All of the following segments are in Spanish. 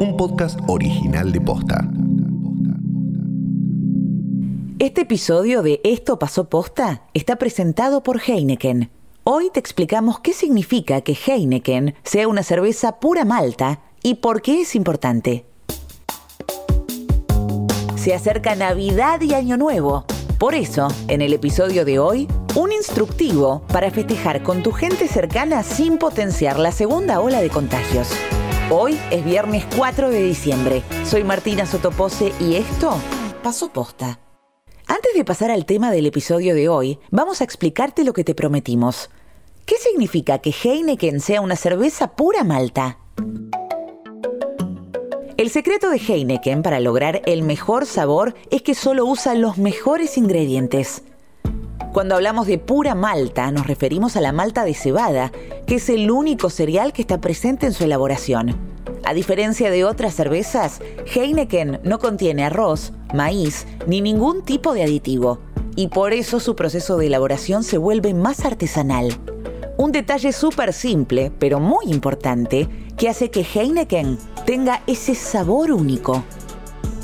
un podcast original de Posta. Este episodio de Esto pasó posta está presentado por Heineken. Hoy te explicamos qué significa que Heineken sea una cerveza pura malta y por qué es importante. Se acerca Navidad y Año Nuevo. Por eso, en el episodio de hoy, un instructivo para festejar con tu gente cercana sin potenciar la segunda ola de contagios. Hoy es viernes 4 de diciembre. Soy Martina Sotopose y esto pasó posta. Antes de pasar al tema del episodio de hoy, vamos a explicarte lo que te prometimos. ¿Qué significa que Heineken sea una cerveza pura malta? El secreto de Heineken para lograr el mejor sabor es que solo usa los mejores ingredientes. Cuando hablamos de pura malta, nos referimos a la malta de cebada, que es el único cereal que está presente en su elaboración. A diferencia de otras cervezas, Heineken no contiene arroz, maíz ni ningún tipo de aditivo, y por eso su proceso de elaboración se vuelve más artesanal. Un detalle súper simple, pero muy importante, que hace que Heineken tenga ese sabor único.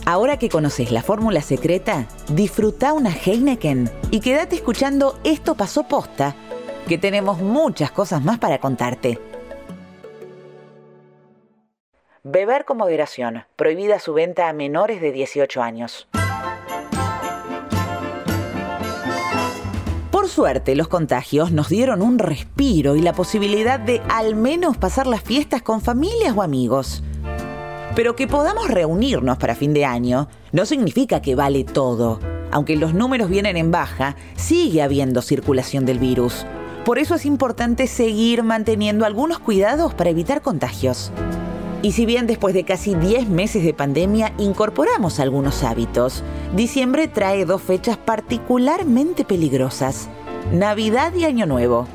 Ahora que conoces la fórmula secreta, disfruta una Heineken y quédate escuchando Esto pasó posta, que tenemos muchas cosas más para contarte. Beber con moderación. Prohibida su venta a menores de 18 años. Por suerte, los contagios nos dieron un respiro y la posibilidad de al menos pasar las fiestas con familias o amigos. Pero que podamos reunirnos para fin de año no significa que vale todo. Aunque los números vienen en baja, sigue habiendo circulación del virus. Por eso es importante seguir manteniendo algunos cuidados para evitar contagios. Y si bien después de casi 10 meses de pandemia incorporamos algunos hábitos, diciembre trae dos fechas particularmente peligrosas, Navidad y Año Nuevo.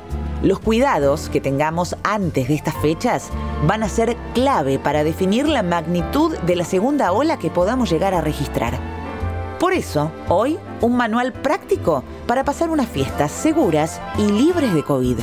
Los cuidados que tengamos antes de estas fechas van a ser clave para definir la magnitud de la segunda ola que podamos llegar a registrar. Por eso, hoy, un manual práctico para pasar unas fiestas seguras y libres de COVID.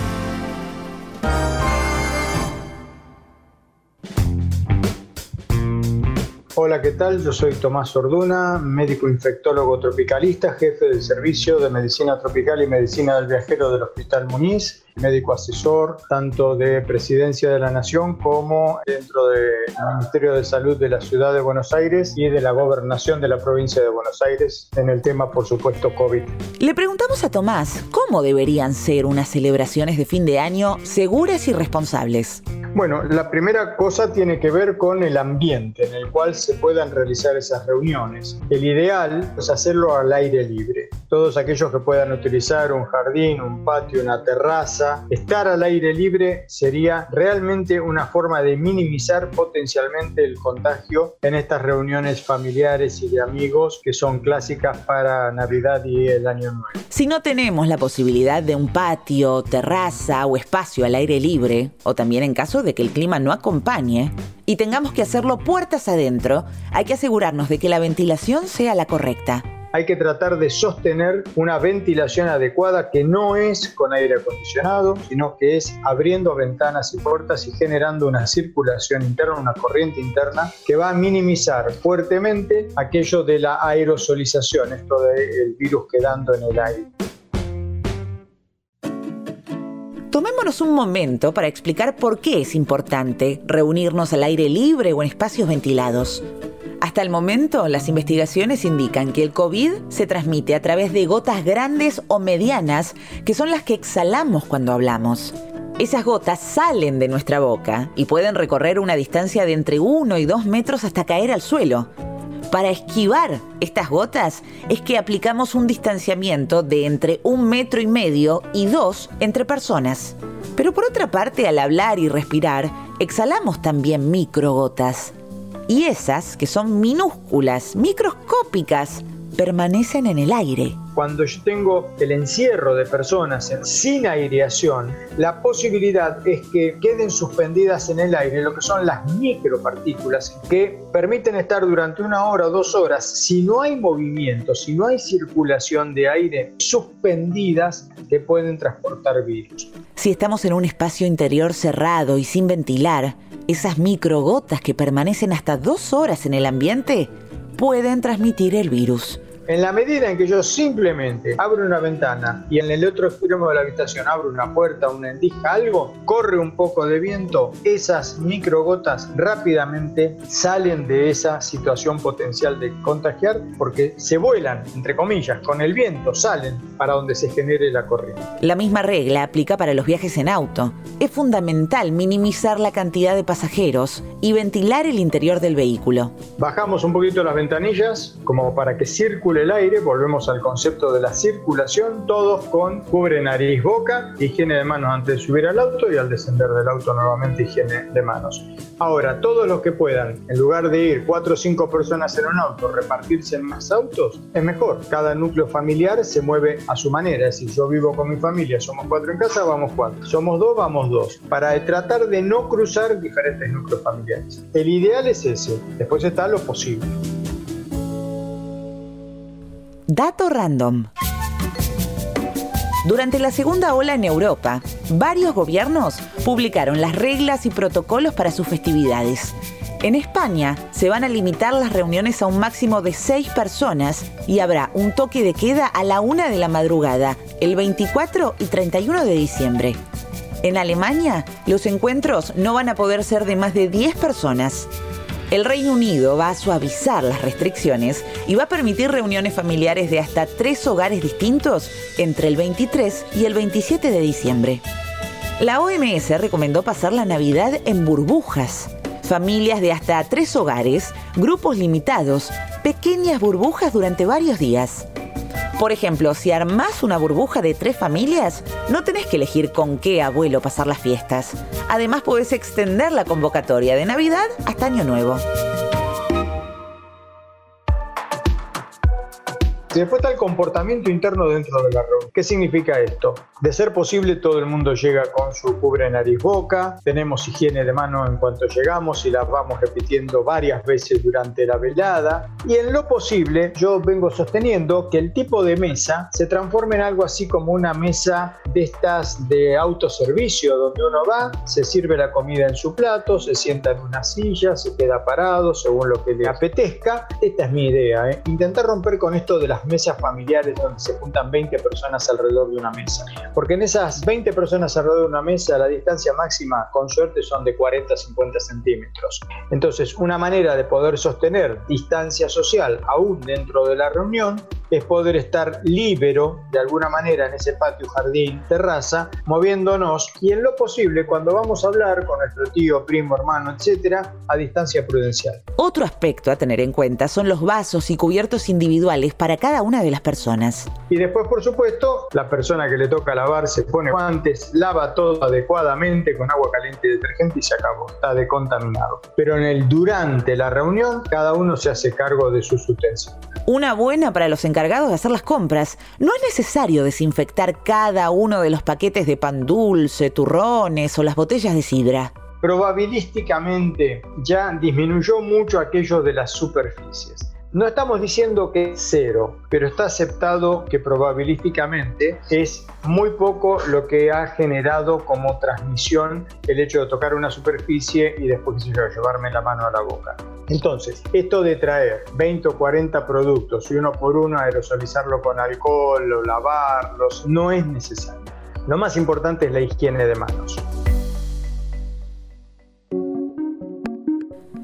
Hola, ¿qué tal? Yo soy Tomás Orduna, médico infectólogo tropicalista, jefe del servicio de medicina tropical y medicina del viajero del Hospital Muniz, médico asesor tanto de Presidencia de la Nación como dentro del Ministerio de Salud de la Ciudad de Buenos Aires y de la Gobernación de la Provincia de Buenos Aires en el tema, por supuesto, COVID. Le preguntamos a Tomás cómo deberían ser unas celebraciones de fin de año seguras y responsables. Bueno, la primera cosa tiene que ver con el ambiente en el cual se puedan realizar esas reuniones. El ideal es hacerlo al aire libre. Todos aquellos que puedan utilizar un jardín, un patio, una terraza, estar al aire libre sería realmente una forma de minimizar potencialmente el contagio en estas reuniones familiares y de amigos que son clásicas para Navidad y el Año Nuevo. Si no tenemos la posibilidad de un patio, terraza o espacio al aire libre, o también en caso de que el clima no acompañe y tengamos que hacerlo puertas adentro, hay que asegurarnos de que la ventilación sea la correcta. Hay que tratar de sostener una ventilación adecuada que no es con aire acondicionado, sino que es abriendo ventanas y puertas y generando una circulación interna, una corriente interna que va a minimizar fuertemente aquello de la aerosolización, esto del virus quedando en el aire. Tomémonos un momento para explicar por qué es importante reunirnos al aire libre o en espacios ventilados. Hasta el momento, las investigaciones indican que el COVID se transmite a través de gotas grandes o medianas, que son las que exhalamos cuando hablamos. Esas gotas salen de nuestra boca y pueden recorrer una distancia de entre 1 y 2 metros hasta caer al suelo. Para esquivar estas gotas es que aplicamos un distanciamiento de entre un metro y medio y dos entre personas. Pero por otra parte, al hablar y respirar, exhalamos también microgotas. Y esas, que son minúsculas, microscópicas, permanecen en el aire. Cuando yo tengo el encierro de personas sin aireación, la posibilidad es que queden suspendidas en el aire lo que son las micropartículas que permiten estar durante una hora o dos horas, si no hay movimiento, si no hay circulación de aire, suspendidas que pueden transportar virus. Si estamos en un espacio interior cerrado y sin ventilar, Esas microgotas que permanecen hasta dos horas en el ambiente pueden transmitir el virus. En la medida en que yo simplemente abro una ventana y en el otro extremo de la habitación abro una puerta, una endija, algo, corre un poco de viento, esas microgotas rápidamente salen de esa situación potencial de contagiar porque se vuelan, entre comillas, con el viento, salen para donde se genere la corriente. La misma regla aplica para los viajes en auto. Es fundamental minimizar la cantidad de pasajeros y ventilar el interior del vehículo. Bajamos un poquito las ventanillas como para que circule el aire, volvemos al concepto de la circulación, todos con cubre nariz, boca, higiene de manos antes de subir al auto y al descender del auto nuevamente higiene de manos. Ahora, todos los que puedan, en lugar de ir cuatro o cinco personas en un auto, repartirse en más autos, es mejor. Cada núcleo familiar se mueve a su manera. Decir, yo vivo con mi familia, somos cuatro en casa, vamos cuatro. Somos dos, vamos dos. Para tratar de no cruzar diferentes núcleos familiares. El ideal es ese. Después está lo posible. Dato random. Durante la segunda ola en Europa, varios gobiernos publicaron las reglas y protocolos para sus festividades. En España se van a limitar las reuniones a un máximo de seis personas y habrá un toque de queda a la una de la madrugada, el 24 y 31 de diciembre. En Alemania, los encuentros no van a poder ser de más de 10 personas. El Reino Unido va a suavizar las restricciones y va a permitir reuniones familiares de hasta tres hogares distintos entre el 23 y el 27 de diciembre. La OMS recomendó pasar la Navidad en burbujas. Familias de hasta tres hogares, grupos limitados, pequeñas burbujas durante varios días. Por ejemplo, si armás una burbuja de tres familias, no tenés que elegir con qué abuelo pasar las fiestas. Además, podés extender la convocatoria de Navidad hasta Año Nuevo. Después está el comportamiento interno dentro de la reunión. ¿Qué significa esto? De ser posible, todo el mundo llega con su cubre nariz boca, tenemos higiene de mano en cuanto llegamos y la vamos repitiendo varias veces durante la velada. Y en lo posible, yo vengo sosteniendo que el tipo de mesa se transforme en algo así como una mesa de estas de autoservicio, donde uno va, se sirve la comida en su plato, se sienta en una silla, se queda parado según lo que le apetezca. Esta es mi idea, ¿eh? intentar romper con esto de las mesas familiares donde se juntan 20 personas alrededor de una mesa. Porque en esas 20 personas alrededor de una mesa la distancia máxima con suerte son de 40 a 50 centímetros. Entonces una manera de poder sostener distancia social aún dentro de la reunión es poder estar libero de alguna manera en ese patio, jardín, terraza, moviéndonos y en lo posible cuando vamos a hablar con nuestro tío, primo, hermano, etcétera, a distancia prudencial. Otro aspecto a tener en cuenta son los vasos y cubiertos individuales para cada una de las personas. Y después, por supuesto, la persona que le toca lavar se pone guantes, lava todo adecuadamente con agua caliente y detergente y se acabó, está decontaminado. Pero en el durante la reunión, cada uno se hace cargo de sus utensilios. Una buena para los encargados de hacer las compras. No es necesario desinfectar cada uno de los paquetes de pan dulce, turrones o las botellas de sidra. Probabilísticamente ya disminuyó mucho aquello de las superficies. No estamos diciendo que es cero, pero está aceptado que probabilísticamente es muy poco lo que ha generado como transmisión el hecho de tocar una superficie y después, llevarme la mano a la boca. Entonces, esto de traer 20 o 40 productos y uno por uno aerosolizarlo con alcohol o lavarlos, no es necesario. Lo más importante es la higiene de manos.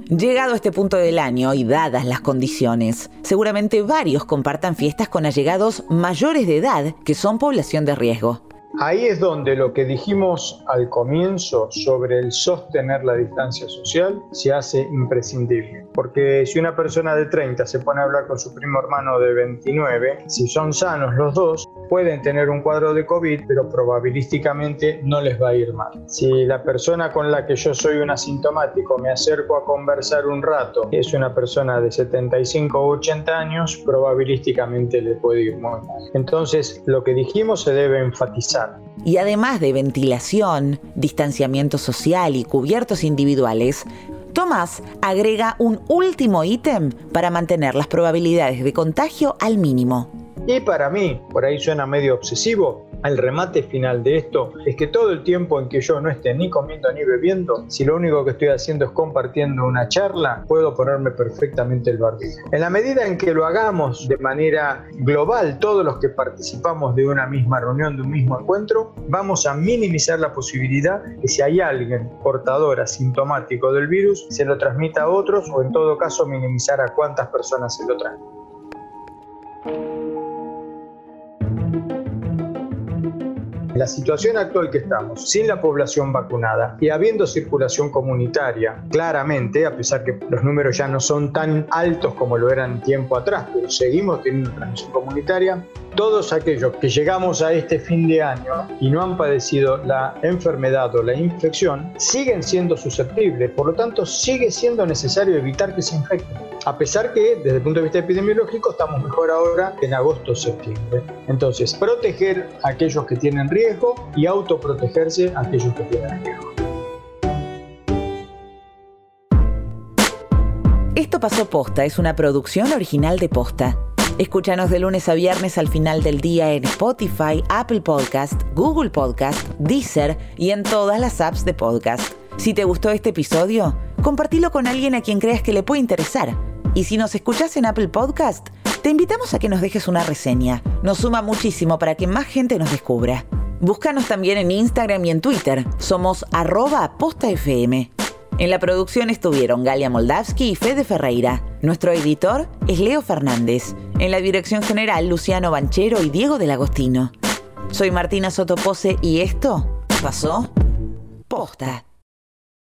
Llegado a este punto del año y dadas las condiciones, seguramente varios compartan fiestas con allegados mayores de edad que son población de riesgo. Ahí es donde lo que dijimos al comienzo sobre el sostener la distancia social se hace imprescindible. Porque si una persona de 30 se pone a hablar con su primo hermano de 29, si son sanos los dos, pueden tener un cuadro de COVID, pero probabilísticamente no les va a ir mal. Si la persona con la que yo soy un asintomático me acerco a conversar un rato, es una persona de 75 o 80 años, probabilísticamente le puede ir muy mal. Entonces, lo que dijimos se debe enfatizar y además de ventilación, distanciamiento social y cubiertos individuales, Tomás agrega un último ítem para mantener las probabilidades de contagio al mínimo. Y para mí, por ahí suena medio obsesivo, El remate final de esto es que todo el tiempo en que yo no esté ni comiendo ni bebiendo, si lo único que estoy haciendo es compartiendo una charla, puedo ponerme perfectamente el barbijo. En la medida en que lo hagamos de manera global, todos los que participamos de una misma reunión, de un mismo encuentro, vamos a minimizar la posibilidad que si hay alguien portador asintomático del virus, se lo transmita a otros o en todo caso minimizar a cuántas personas se lo la situación actual que estamos, sin la población vacunada y habiendo circulación comunitaria, claramente, a pesar que los números ya no son tan altos como lo eran tiempo atrás, pero seguimos teniendo transmisión comunitaria, todos aquellos que llegamos a este fin de año y no han padecido la enfermedad o la infección, siguen siendo susceptibles, por lo tanto sigue siendo necesario evitar que se infecten. A pesar que desde el punto de vista epidemiológico estamos mejor ahora que en agosto o septiembre. Entonces, proteger a aquellos que tienen riesgo y autoprotegerse a aquellos que tienen riesgo. Esto pasó posta, es una producción original de posta. Escúchanos de lunes a viernes al final del día en Spotify, Apple Podcast, Google Podcast, Deezer y en todas las apps de podcast. Si te gustó este episodio, compartilo con alguien a quien creas que le puede interesar. Y si nos escuchas en Apple Podcast, te invitamos a que nos dejes una reseña. Nos suma muchísimo para que más gente nos descubra. Búscanos también en Instagram y en Twitter. Somos arroba postafm. En la producción estuvieron Galia Moldavsky y Fede Ferreira. Nuestro editor es Leo Fernández. En la dirección general, Luciano Banchero y Diego del Agostino. Soy Martina Sotopose y esto pasó posta.